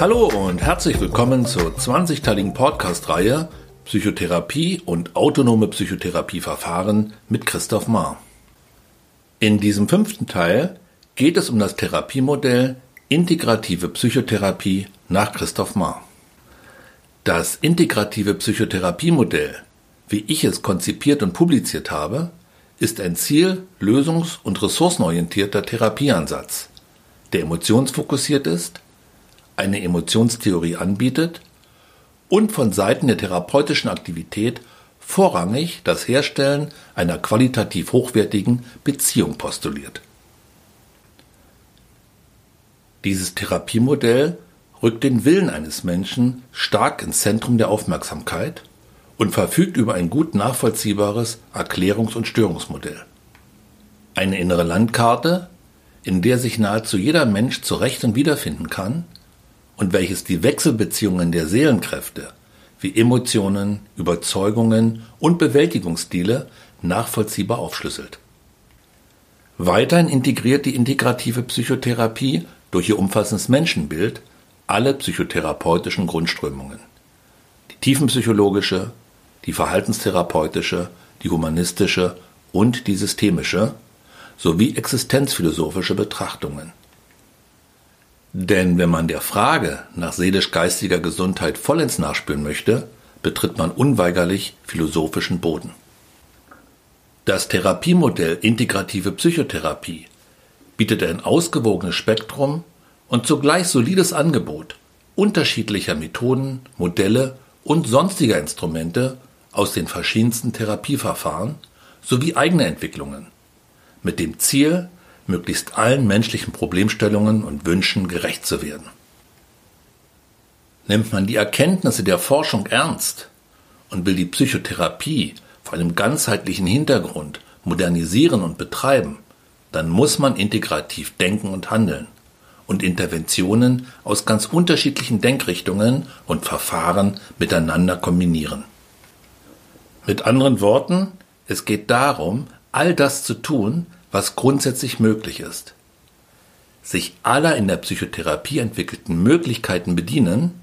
Hallo und herzlich willkommen zur 20-teiligen Podcast-Reihe Psychotherapie und autonome Psychotherapieverfahren mit Christoph Mahr. In diesem fünften Teil geht es um das Therapiemodell Integrative Psychotherapie nach Christoph Mahr. Das integrative Psychotherapiemodell, wie ich es konzipiert und publiziert habe, ist ein ziel-, lösungs- und ressourcenorientierter Therapieansatz, der emotionsfokussiert ist, eine Emotionstheorie anbietet und von Seiten der therapeutischen Aktivität vorrangig das Herstellen einer qualitativ hochwertigen Beziehung postuliert. Dieses Therapiemodell rückt den Willen eines Menschen stark ins Zentrum der Aufmerksamkeit und verfügt über ein gut nachvollziehbares Erklärungs- und Störungsmodell. Eine innere Landkarte, in der sich nahezu jeder Mensch zurecht und wiederfinden kann und welches die Wechselbeziehungen der Seelenkräfte wie Emotionen, Überzeugungen und Bewältigungsstile nachvollziehbar aufschlüsselt. Weiterhin integriert die integrative Psychotherapie durch ihr umfassendes Menschenbild alle psychotherapeutischen Grundströmungen. Die tiefenpsychologische, die verhaltenstherapeutische, die humanistische und die systemische sowie existenzphilosophische Betrachtungen. Denn wenn man der Frage nach seelisch-geistiger Gesundheit vollends nachspüren möchte, betritt man unweigerlich philosophischen Boden. Das Therapiemodell Integrative Psychotherapie bietet ein ausgewogenes Spektrum und zugleich solides Angebot unterschiedlicher Methoden, Modelle und sonstiger Instrumente aus den verschiedensten Therapieverfahren sowie eigene Entwicklungen mit dem Ziel, möglichst allen menschlichen Problemstellungen und Wünschen gerecht zu werden. Nimmt man die Erkenntnisse der Forschung ernst und will die Psychotherapie vor einem ganzheitlichen Hintergrund modernisieren und betreiben, dann muss man integrativ denken und handeln und Interventionen aus ganz unterschiedlichen Denkrichtungen und Verfahren miteinander kombinieren. Mit anderen Worten, es geht darum, all das zu tun, was grundsätzlich möglich ist. Sich aller in der Psychotherapie entwickelten Möglichkeiten bedienen,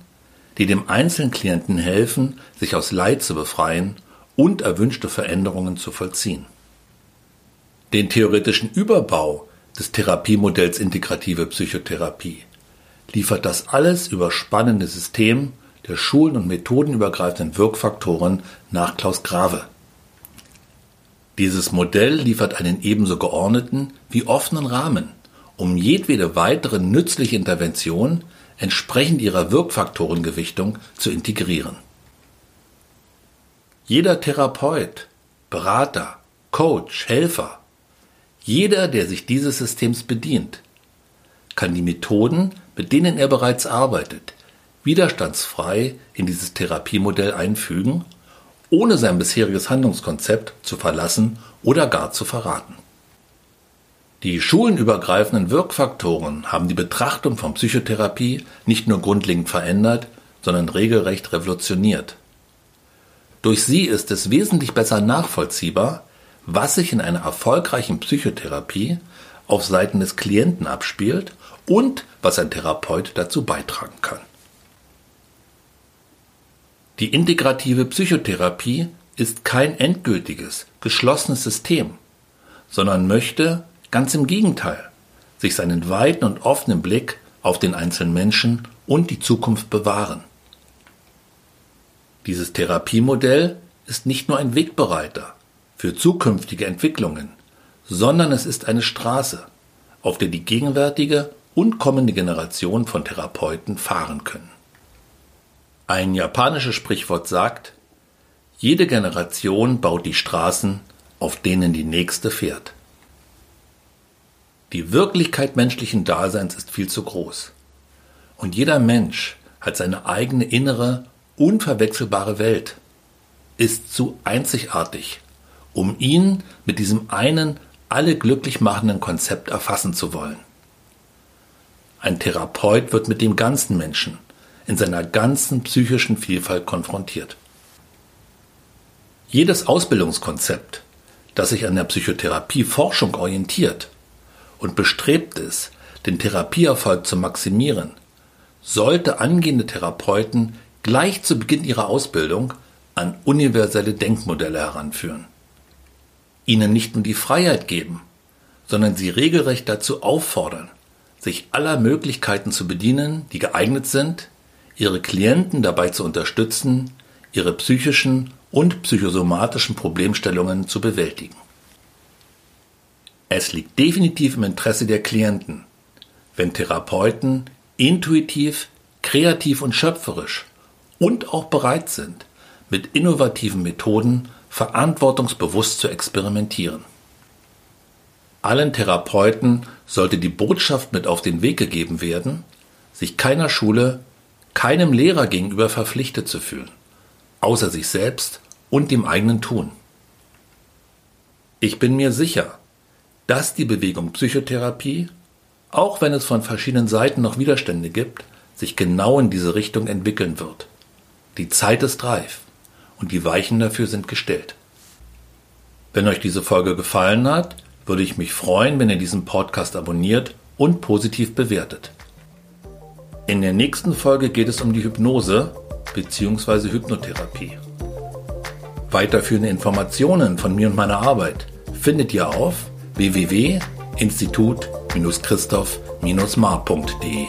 die dem einzelnen Klienten helfen, sich aus Leid zu befreien und erwünschte Veränderungen zu vollziehen. Den theoretischen Überbau des Therapiemodells integrative Psychotherapie liefert das alles überspannende System der schulen- und methodenübergreifenden Wirkfaktoren nach Klaus Grave. Dieses Modell liefert einen ebenso geordneten wie offenen Rahmen, um jedwede weitere nützliche Intervention entsprechend ihrer Wirkfaktorengewichtung zu integrieren. Jeder Therapeut, Berater, Coach, Helfer, jeder, der sich dieses Systems bedient, kann die Methoden, mit denen er bereits arbeitet, widerstandsfrei in dieses Therapiemodell einfügen ohne sein bisheriges Handlungskonzept zu verlassen oder gar zu verraten. Die schulenübergreifenden Wirkfaktoren haben die Betrachtung von Psychotherapie nicht nur grundlegend verändert, sondern regelrecht revolutioniert. Durch sie ist es wesentlich besser nachvollziehbar, was sich in einer erfolgreichen Psychotherapie auf Seiten des Klienten abspielt und was ein Therapeut dazu beitragen kann. Die integrative Psychotherapie ist kein endgültiges, geschlossenes System, sondern möchte, ganz im Gegenteil, sich seinen weiten und offenen Blick auf den einzelnen Menschen und die Zukunft bewahren. Dieses Therapiemodell ist nicht nur ein Wegbereiter für zukünftige Entwicklungen, sondern es ist eine Straße, auf der die gegenwärtige und kommende Generation von Therapeuten fahren können. Ein japanisches Sprichwort sagt, jede Generation baut die Straßen, auf denen die nächste fährt. Die Wirklichkeit menschlichen Daseins ist viel zu groß. Und jeder Mensch hat seine eigene innere, unverwechselbare Welt, ist zu einzigartig, um ihn mit diesem einen alle glücklich machenden Konzept erfassen zu wollen. Ein Therapeut wird mit dem ganzen Menschen, in seiner ganzen psychischen Vielfalt konfrontiert. Jedes Ausbildungskonzept, das sich an der Psychotherapie-Forschung orientiert und bestrebt ist, den Therapieerfolg zu maximieren, sollte angehende Therapeuten gleich zu Beginn ihrer Ausbildung an universelle Denkmodelle heranführen. Ihnen nicht nur die Freiheit geben, sondern sie regelrecht dazu auffordern, sich aller Möglichkeiten zu bedienen, die geeignet sind, ihre Klienten dabei zu unterstützen, ihre psychischen und psychosomatischen Problemstellungen zu bewältigen. Es liegt definitiv im Interesse der Klienten, wenn Therapeuten intuitiv, kreativ und schöpferisch und auch bereit sind, mit innovativen Methoden verantwortungsbewusst zu experimentieren. Allen Therapeuten sollte die Botschaft mit auf den Weg gegeben werden, sich keiner Schule, keinem Lehrer gegenüber verpflichtet zu fühlen, außer sich selbst und dem eigenen Tun. Ich bin mir sicher, dass die Bewegung Psychotherapie, auch wenn es von verschiedenen Seiten noch Widerstände gibt, sich genau in diese Richtung entwickeln wird. Die Zeit ist reif und die Weichen dafür sind gestellt. Wenn euch diese Folge gefallen hat, würde ich mich freuen, wenn ihr diesen Podcast abonniert und positiv bewertet. In der nächsten Folge geht es um die Hypnose bzw. Hypnotherapie. Weiterführende Informationen von mir und meiner Arbeit findet ihr auf www.institut-christoph-mar.de.